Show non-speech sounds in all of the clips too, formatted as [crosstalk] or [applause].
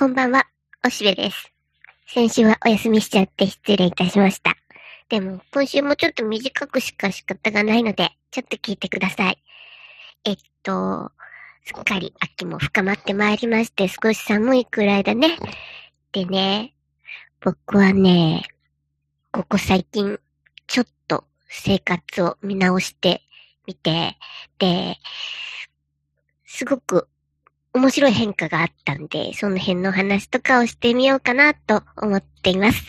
こんばんは、おしべです。先週はお休みしちゃって失礼いたしました。でも、今週もちょっと短くしか仕方がないので、ちょっと聞いてください。えっと、すっかり秋も深まってまいりまして、少し寒いくらいだね。でね、僕はね、ここ最近、ちょっと生活を見直してみて、で、すごく面白い変化があったんで、その辺の話とかをしてみようかなと思っています。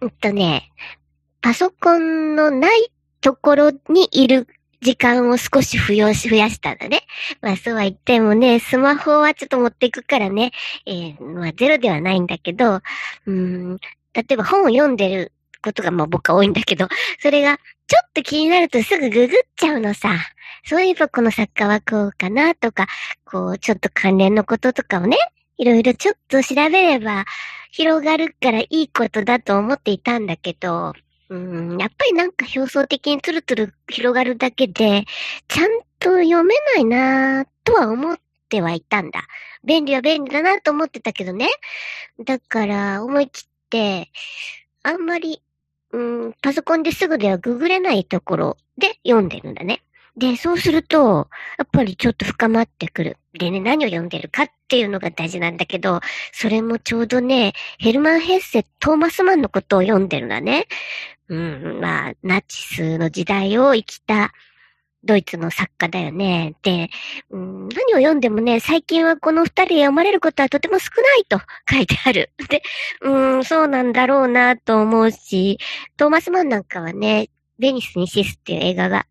うんとね、パソコンのないところにいる時間を少し増やし、増やしたんだね。まあそうは言ってもね、スマホはちょっと持っていくからね、えー、まあゼロではないんだけど、うん、例えば本を読んでることがまあ僕は多いんだけど、それがちょっと気になるとすぐググっちゃうのさ。そういえばこの作家はこうかなとか、こうちょっと関連のこととかをね、いろいろちょっと調べれば広がるからいいことだと思っていたんだけど、うん、やっぱりなんか表層的につるつる広がるだけで、ちゃんと読めないなぁとは思ってはいたんだ。便利は便利だなと思ってたけどね。だから思い切って、あんまりうん、パソコンですぐではググれないところで読んでるんだね。で、そうすると、やっぱりちょっと深まってくる。でね、何を読んでるかっていうのが大事なんだけど、それもちょうどね、ヘルマン・ヘッセ、トーマスマンのことを読んでるんだね。うん、まあ、ナチスの時代を生きたドイツの作家だよね。で、うん、何を読んでもね、最近はこの二人読まれることはとても少ないと書いてある。[laughs] で、うん、そうなんだろうなと思うし、トーマス・マンなんかはね、ベニスにシスっていう映画が、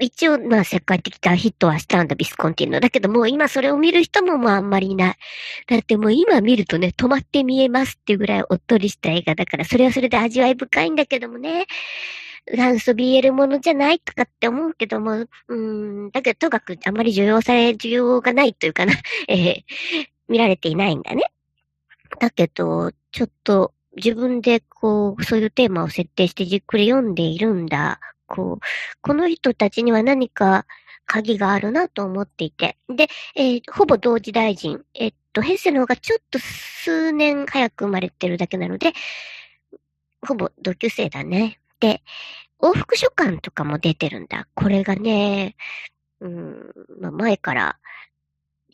一応、まあ、世界的大ヒットはしたんだ、ビスコンティーノ。だけどもう今それを見る人もまああんまりいない。だってもう今見るとね、止まって見えますっていうぐらいおっとりした映画だから、それはそれで味わい深いんだけどもね。元祖 BL ものじゃないとかって思うけども、うん、だけどとかくあんまり需要され、[laughs] 需要がないというかな、[laughs] えー、見られていないんだね。だけど、ちょっと自分でこう、そういうテーマを設定してじっくり読んでいるんだ。こう、この人たちには何か鍵があるなと思っていて。で、えー、ほぼ同時大臣。えっと、ヘッセの方がちょっと数年早く生まれてるだけなので、ほぼ同級生だね。で、往復書簡とかも出てるんだ。これがね、うん、まあ、前から、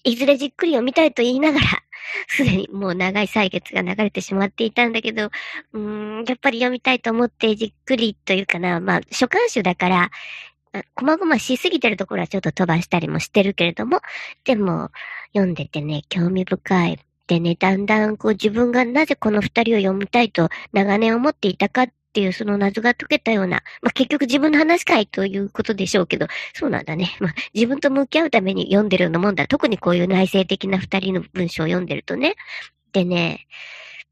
いずれじっくり読みたいと言いながら、[laughs] すでにもう長い歳月が流れてしまっていたんだけど、うん、やっぱり読みたいと思ってじっくりというかな、まあ、書簡集だから、こまごましすぎてるところはちょっと飛ばしたりもしてるけれども、でも、読んでてね、興味深い。でね、だんだんこう自分がなぜこの二人を読みたいと長年思っていたかっっていうその謎が解けたような、まあ、結局自分の話かいということでしょうけど、そうなんだね。まあ、自分と向き合うために読んでるようなもんだ。特にこういう内省的な二人の文章を読んでるとね。でね、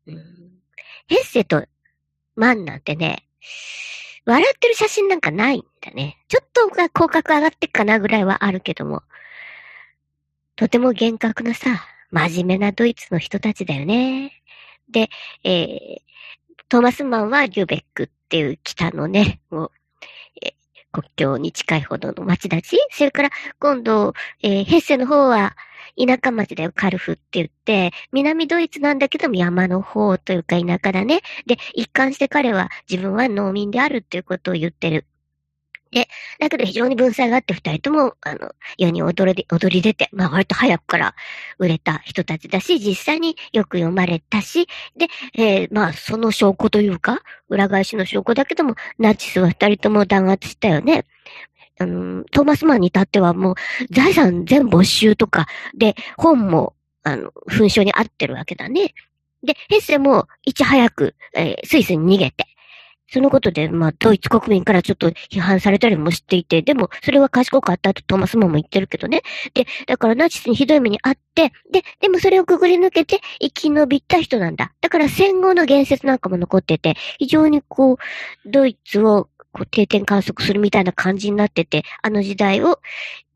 うん、ヘッセとマンなんてね、笑ってる写真なんかないんだね。ちょっとが口角上がってっかなぐらいはあるけども、とても厳格なさ、真面目なドイツの人たちだよね。で、えー、トーマスマンはリュベックっていう北のね、もう、え国境に近いほどの町だし。それから今度、えー、ヘッセの方は田舎町だよ、カルフって言って、南ドイツなんだけども山の方というか田舎だね。で、一貫して彼は自分は農民であるっていうことを言ってる。で、だけど非常に文才があって二人とも、あの、世に踊り、踊り出て、まあ割と早くから売れた人たちだし、実際によく読まれたし、で、えー、まあその証拠というか、裏返しの証拠だけども、ナチスは二人とも弾圧したよね。あの、トーマスマンに至ってはもう財産全没収とか、で、本も、あの、紛争に合ってるわけだね。で、ヘッセもいち早く、えー、スイスに逃げて、そのことで、まあ、ドイツ国民からちょっと批判されたりもしていて、でも、それは賢かったとトーマスモンも言ってるけどね。で、だからナチスにひどい目にあって、で、でもそれをくぐり抜けて生き延びた人なんだ。だから戦後の言説なんかも残ってて、非常にこう、ドイツをこう定点観測するみたいな感じになってて、あの時代を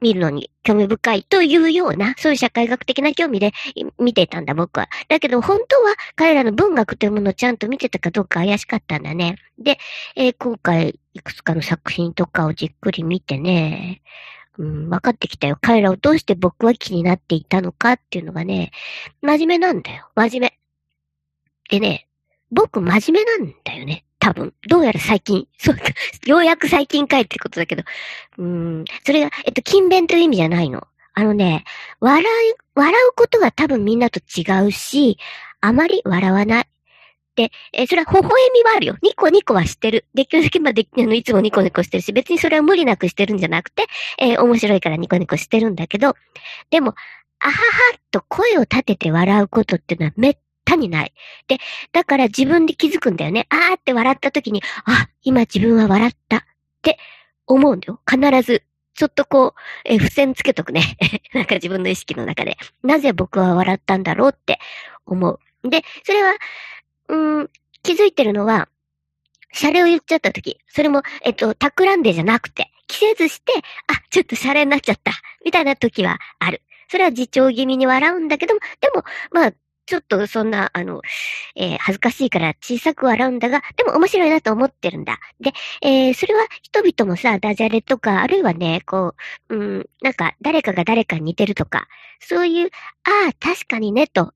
見るのに興味深いというような、そういう社会学的な興味で見ていたんだ、僕は。だけど、本当は彼らの文学というものをちゃんと見てたかどうか怪しかったんだね。で、えー、今回、いくつかの作品とかをじっくり見てね、うん、分かってきたよ。彼らをどうして僕は気になっていたのかっていうのがね、真面目なんだよ。真面目。でね、僕真面目なんだよね。多分。どうやら最近。[laughs] そうか、ようやく最近かいってことだけど。うん。それが、えっと、勤勉という意味じゃないの。あのね、笑い、笑うことが多分みんなと違うし、あまり笑わない。で、え、それは微笑みはあるよ。ニコニコはしてる。できるだけまで、あの、いつもニコニコしてるし、別にそれは無理なくしてるんじゃなくて、えー、面白いからニコニコしてるんだけど、でも、あははっと声を立てて笑うことっていうのはめったにない。で、だから自分で気づくんだよね。あーって笑った時に、あ、今自分は笑ったって思うんだよ。必ず。ちょっとこう、え付箋つけとくね。[laughs] なんか自分の意識の中で。なぜ僕は笑ったんだろうって思う。で、それは、うん、気づいてるのは、シャレを言っちゃった時、それも、えっと、企んでじゃなくて、着せずして、あ、ちょっとシャレになっちゃった、みたいな時はある。それは自重気味に笑うんだけども、でも、まあ、ちょっとそんな、あの、えー、恥ずかしいから小さく笑うんだが、でも面白いなと思ってるんだ。で、えー、それは人々もさ、ダジャレとか、あるいはね、こう、うん、なんか誰かが誰かに似てるとか、そういう、ああ、確かにね、と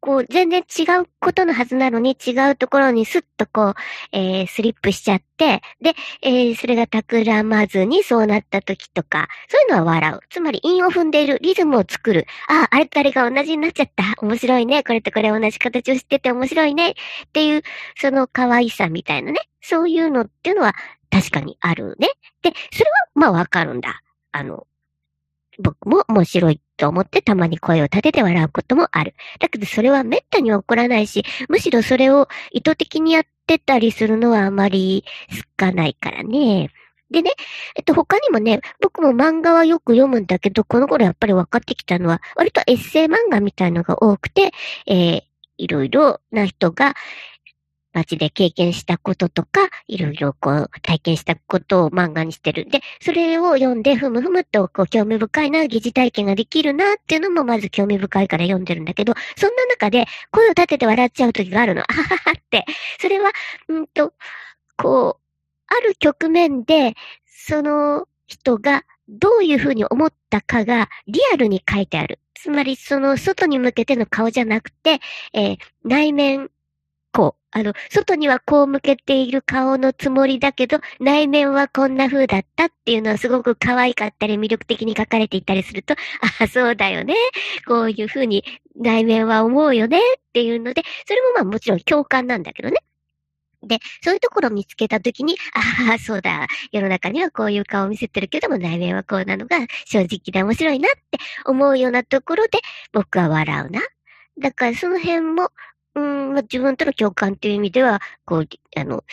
こう、全然違うことのはずなのに違うところにスッとこう、えー、スリップしちゃって、で、えー、それが企まずにそうなった時とか、そういうのは笑う。つまり、韻を踏んでいる、リズムを作る。ああ、あれとあれが同じになっちゃった。面白いね。これとこれ同じ形をしてて面白いね。っていう、その可愛さみたいなね。そういうのっていうのは確かにあるね。で、それはまあわかるんだ。あの、僕も面白いと思ってたまに声を立てて笑うこともある。だけどそれは滅多に起こらないし、むしろそれを意図的にやってたりするのはあまり少ないからね。でね、えっと、他にもね、僕も漫画はよく読むんだけど、この頃やっぱり分かってきたのは、割とエッセイ漫画みたいのが多くて、えー、いろいろな人が、街で経験したこととか、いろいろこう体験したことを漫画にしてるん。で、それを読んで、ふむふむとこう興味深いな、疑似体験ができるなっていうのもまず興味深いから読んでるんだけど、そんな中で声を立てて笑っちゃう時があるの。あはははって。それは、うんと、こう、ある局面で、その人がどういうふうに思ったかがリアルに書いてある。つまり、その外に向けての顔じゃなくて、えー、内面、あの、外にはこう向けている顔のつもりだけど、内面はこんな風だったっていうのはすごく可愛かったり魅力的に書かれていたりすると、ああ、そうだよね。こういう風に内面は思うよねっていうので、それもまあもちろん共感なんだけどね。で、そういうところを見つけたときに、ああ、そうだ、世の中にはこういう顔を見せてるけども、内面はこうなのが正直で面白いなって思うようなところで、僕は笑うな。だからその辺も、うん、まあ、自分との共感っていう意味では、こう、あの、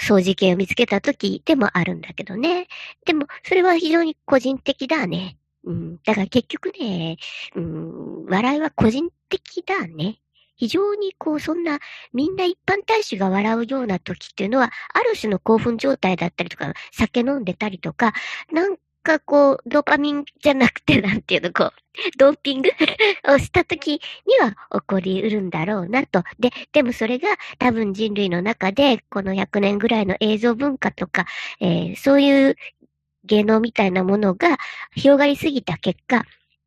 掃除系を見つけた時でもあるんだけどね。でも、それは非常に個人的だね。うん、だから結局ね、うん、笑いは個人的だね。非常にこう、そんな、みんな一般大衆が笑うような時っていうのは、ある種の興奮状態だったりとか、酒飲んでたりとか、なんかこう、ドーパミンじゃなくて、なんていうの、こう、ドーピング？[laughs] をした時には起こりうるんだろうなと。で、でもそれが多分人類の中で、この100年ぐらいの映像文化とか、えー、そういう芸能みたいなものが広がりすぎた結果、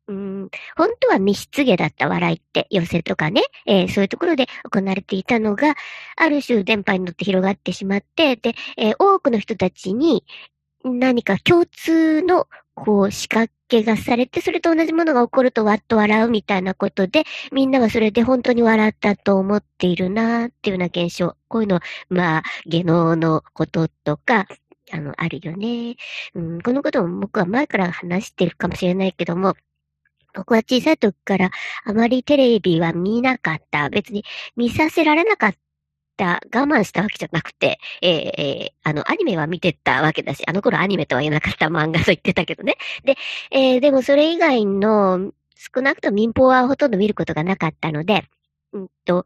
うん、本当は密室芸だった笑いって、寄せとかね、えー、そういうところで行われていたのが、ある種電波に乗って広がってしまって、で、えー、多くの人たちに、何か共通の、こう、仕掛けがされて、それと同じものが起こるとわっと笑うみたいなことで、みんなはそれで本当に笑ったと思っているなっていうような現象。こういうの、まあ、芸能のこととか、あの、あるよね。うん、このことも僕は前から話してるかもしれないけども、僕は小さい時からあまりテレビは見なかった。別に見させられなかった、我慢したわけじゃなくて、えー、えー、あの、アニメは見てたわけだし、あの頃アニメとは言えなかった漫画と言ってたけどね。で、えー、でもそれ以外の、少なくとも民放はほとんど見ることがなかったので、うんと、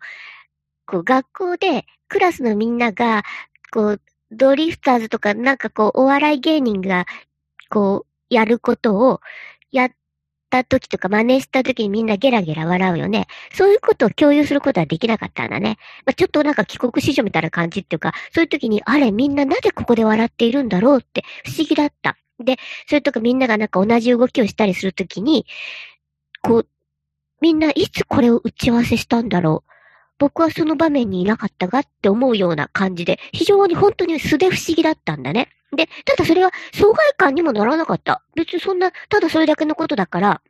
こう、学校でクラスのみんなが、こう、ドリフターズとかなんかこう、お笑い芸人が、こう、やることをやっった時とか真似した時にみんなゲラゲラ笑うよね。そういうことを共有することはできなかったんだね。まあ、ちょっとなんか帰国子女みたいな感じっていうか、そういう時に、あれみんななぜここで笑っているんだろうって不思議だった。で、それとかみんながなんか同じ動きをしたりするときに、こう、みんないつこれを打ち合わせしたんだろう。僕はその場面にいなかったがって思うような感じで、非常に本当に素で不思議だったんだね。で、ただそれは障害感にもならなかった。別にそんな、ただそれだけのことだから、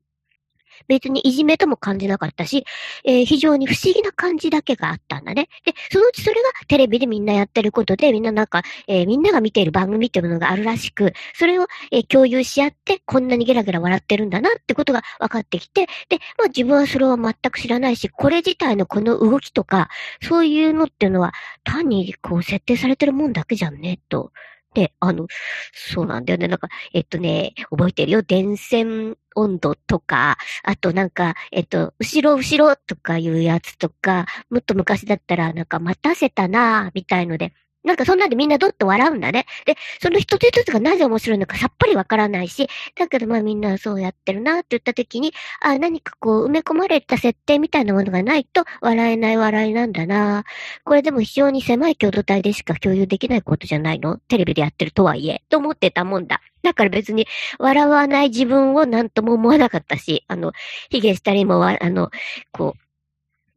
別にいじめとも感じなかったし、えー、非常に不思議な感じだけがあったんだね。で、そのうちそれがテレビでみんなやってることで、みんななんか、えー、みんなが見ている番組っていうものがあるらしく、それを、えー、共有し合って、こんなにゲラゲラ笑ってるんだなってことが分かってきて、で、まあ自分はそれは全く知らないし、これ自体のこの動きとか、そういうのっていうのは、単にこう設定されてるもんだけじゃんね、と。で、あの、そうなんだよね。なんか、えっとね、覚えてるよ？電線温度とか、あとなんか、えっと、後ろ後ろとかいうやつとか、もっと昔だったらなんか待たせたな、みたいので、なんかそんなんでみんなどっと笑うんだね。で、その一つ一つがなぜ面白いのかさっぱりわからないし、だけどまあみんなそうやってるなって言った時に、あ何かこう埋め込まれた設定みたいなものがないと笑えない笑いなんだなこれでも非常に狭い共同体でしか共有できないことじゃないの？テレビでやってるとはいえ、と思ってたもんだ。だから別に笑わない自分を何とも思わなかったし、あの、ヒゲしたりもあの、こう、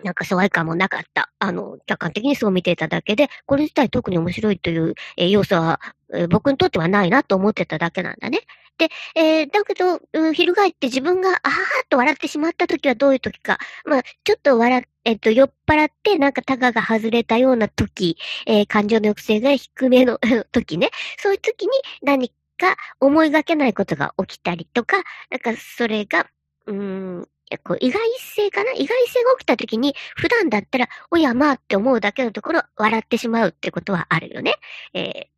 なんか疎外感もなかった。あの、客観的にそう見ていただけで、これ自体特に面白いという、えー、要素は、えー、僕にとってはないなと思ってただけなんだね。で、えー、だけど、うん、翻って自分が、あはーっと笑ってしまった時はどういう時か。まあ、ちょっと笑えっと、酔っ払って、なんかタガが外れたような時、えー、感情の抑制が低めの時ね。そういう時に何か思いがけないことが起きたりとか、なんかそれが、うん、こう意外性かな？意外性が起きた時に、普段だったら、おやまあって思うだけのところ、笑ってしまうってことはあるよね。え、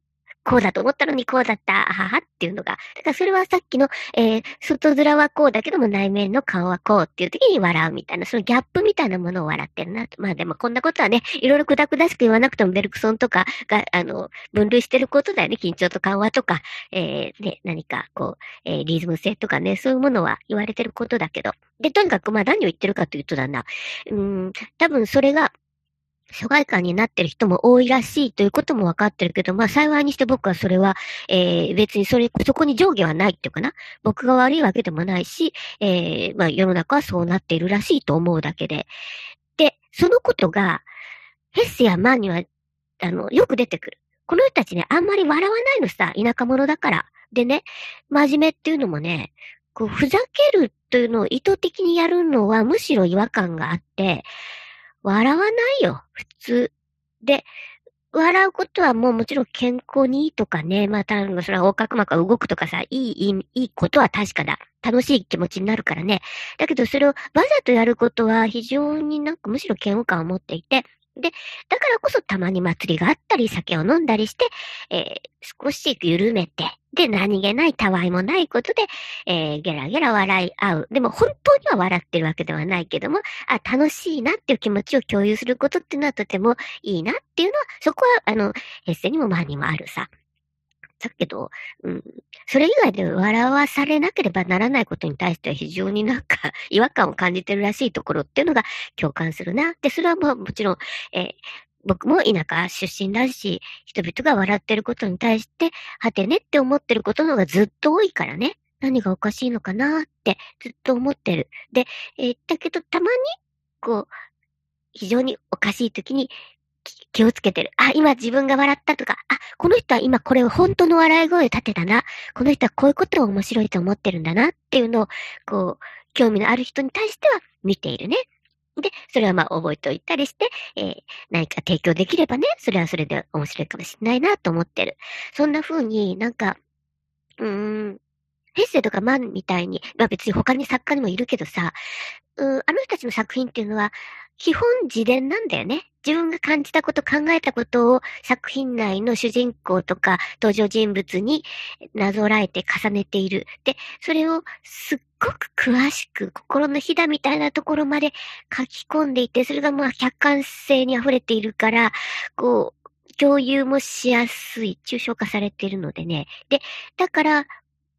こうだと思ったのにこうだった、あははっていうのが。だからそれはさっきの、えー、外面はこうだけども内面の顔はこうっていう時に笑うみたいな、そのギャップみたいなものを笑ってるなと。まあでもこんなことはね、いろいろくだくだしく言わなくてもベルクソンとかが、あの、分類してることだよね。緊張と緩和とか、えー、ね、何かこう、えー、リズム性とかね、そういうものは言われてることだけど。で、とにかくまあ何を言ってるかというとだな。うん、多分それが、疎外感になってる人も多いらしいということも分かってるけど、まあ幸いにして僕はそれは、えー、別にそれ、そこに上下はないっていうかな。僕が悪いわけでもないし、えー、まあ世の中はそうなっているらしいと思うだけで。で、そのことが、ヘッセやマンには、あの、よく出てくる。この人たちね、あんまり笑わないのさ、田舎者だから。でね、真面目っていうのもね、こう、ふざけるというのを意図的にやるのはむしろ違和感があって、笑わないよ、普通。で、笑うことはもうもちろん健康にいいとかね、まあ、たぶんそれは横隔膜が動くとかさ、いい、いい、いいことは確かだ。楽しい気持ちになるからね。だけどそれをわざとやることは非常になんかむしろ嫌悪感を持っていて、で、だからこそたまに祭りがあったり、酒を飲んだりして、えー、少し緩めて、で、何気ないたわいもないことで、えー、ゲラゲラ笑い合う。でも本当には笑ってるわけではないけども、あ、楽しいなっていう気持ちを共有することっていうのはとてもいいなっていうのは、そこは、あの、エッセにもマにもあるさ。だけど、うん、それ以外で笑わされなければならないことに対しては非常になんか [laughs] 違和感を感じてるらしいところっていうのが共感するな。で、それはもうもちろん、えー、僕も田舎出身だし、人々が笑ってることに対して、はてねって思ってることの方がずっと多いからね。何がおかしいのかなってずっと思ってる。で、えー、だけどたまに、こう、非常におかしい時に気をつけてる。あ、今自分が笑ったとか、あ、この人は今これを本当の笑い声を立てたな。この人はこういうことを面白いと思ってるんだなっていうのを、こう、興味のある人に対しては見ているね。で、それはまあ覚えておいたりして、えー、何か提供できればね、それはそれで面白いかもしれないなと思ってる。そんな風になんか、うーん、ヘッセとかマンみたいに、まあ別に他に作家にもいるけどさ、うあの人たちの作品っていうのは、基本自伝なんだよね。自分が感じたこと、考えたことを作品内の主人公とか登場人物になぞらえて重ねている。で、それをすっごく詳しく心のひだみたいなところまで書き込んでいて、それがまあ客観性に溢れているから、こう、共有もしやすい、抽象化されているのでね。で、だから、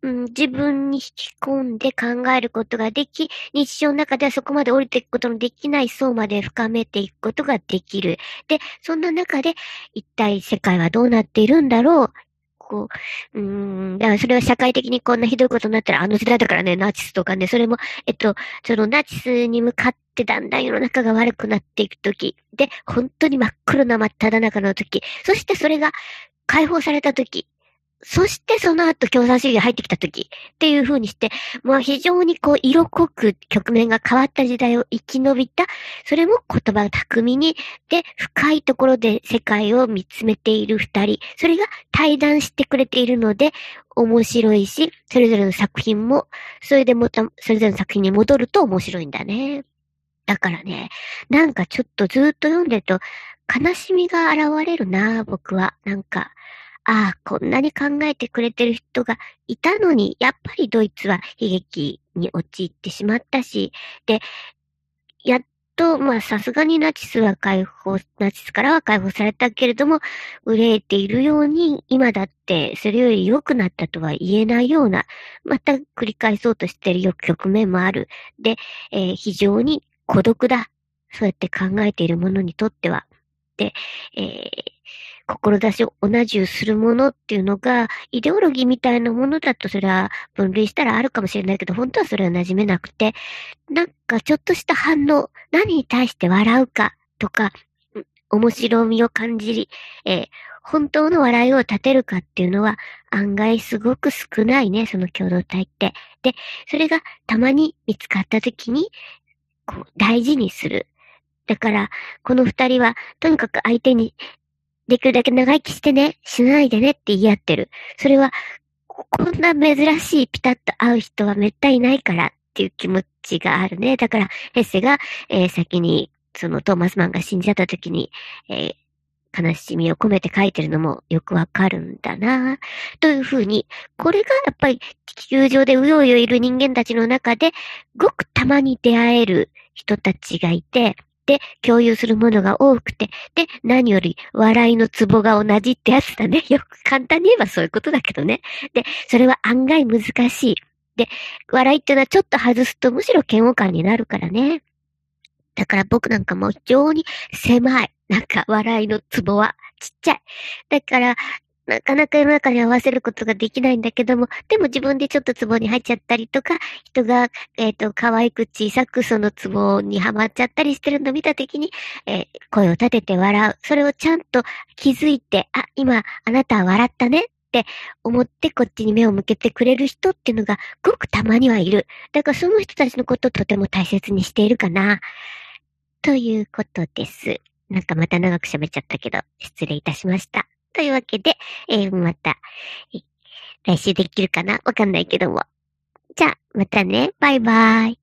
うん、自分に引き込んで考えることができ、日常の中ではそこまで降りていくことのできない層まで深めていくことができる。で、そんな中で、一体世界はどうなっているんだろう？こう、うん、だからそれは社会的にこんなひどいことになったら、あの時代だからね、ナチスとかね、それも、えっと、そのナチスに向かってだんだん世の中が悪くなっていくとき、で、本当に真っ黒な真っ只中のとき、そしてそれが解放されたとき、そしてその後共産主義が入ってきた時っていう風にして、まあ非常にこう色濃く局面が変わった時代を生き延びた、それも言葉巧みに、で、深いところで世界を見つめている二人、それが対談してくれているので、面白いし、それぞれの作品も、それでまた、それぞれの作品に戻ると面白いんだね。だからね、なんかちょっとずっと読んでると、悲しみが現れるな、僕は。なんか、ああ、こんなに考えてくれてる人がいたのに、やっぱりドイツは悲劇に陥ってしまったし、で、やっと、まあさすがにナチスは解放、ナチスからは解放されたけれども、憂えているように、今だってそれより良くなったとは言えないような、また繰り返そうとしている局面もある。で、えー、非常に孤独だ。そうやって考えている者にとっては。で、えー、志を同じゅうするものっていうのが、イデオロギーみたいなものだとそれは分類したらあるかもしれないけど、本当はそれは馴染めなくて、なんかちょっとした反応、何に対して笑うかとか、面白みを感じり、えー、本当の笑いを立てるかっていうのは案外すごく少ないね、その共同体って。で、それがたまに見つかった時に、こう、大事にする。だから、この二人は、とにかく相手にできるだけ長生きしてね、死ないでねって言い合ってる。それは、こんな珍しいピタッと会う人はめったにないからっていう気持ちがあるね。だから、ヘッセが、えー、先に、そのトーマスマンが死んじゃった時に、えー、悲しみを込めて書いてるのもよくわかるんだなというふうに、これがやっぱり地球上でうようよいる人間たちの中で、ごくたまに出会える人たちがいて、で、共有するものが多くて、で、何より笑いのツボが同じってやつだね。[laughs] よく簡単に言えばそういうことだけどね。で、それは案外難しい。で、笑いっていうのはちょっと外すとむしろ嫌悪感になるからね。だから僕なんかも非常に狭い。なんか笑いのツボはちっちゃい。だから、なかなか世の中に合わせることができないんだけども、でも自分でちょっとツボに入っちゃったりとか、人が、えっ、ー、と、可愛く小さくそのツボにはまっちゃったりしてるのを見たときに、えー、声を立てて笑う。それをちゃんと気づいて、あ、今、あなたは笑ったねって思ってこっちに目を向けてくれる人っていうのがごくたまにはいる。だからその人たちのことをとても大切にしているかな。ということです。なんかまた長く喋っちゃったけど、失礼いたしました。というわけで、えー、また、来週できるかな？わかんないけども。じゃあ、またね。バイバーイ。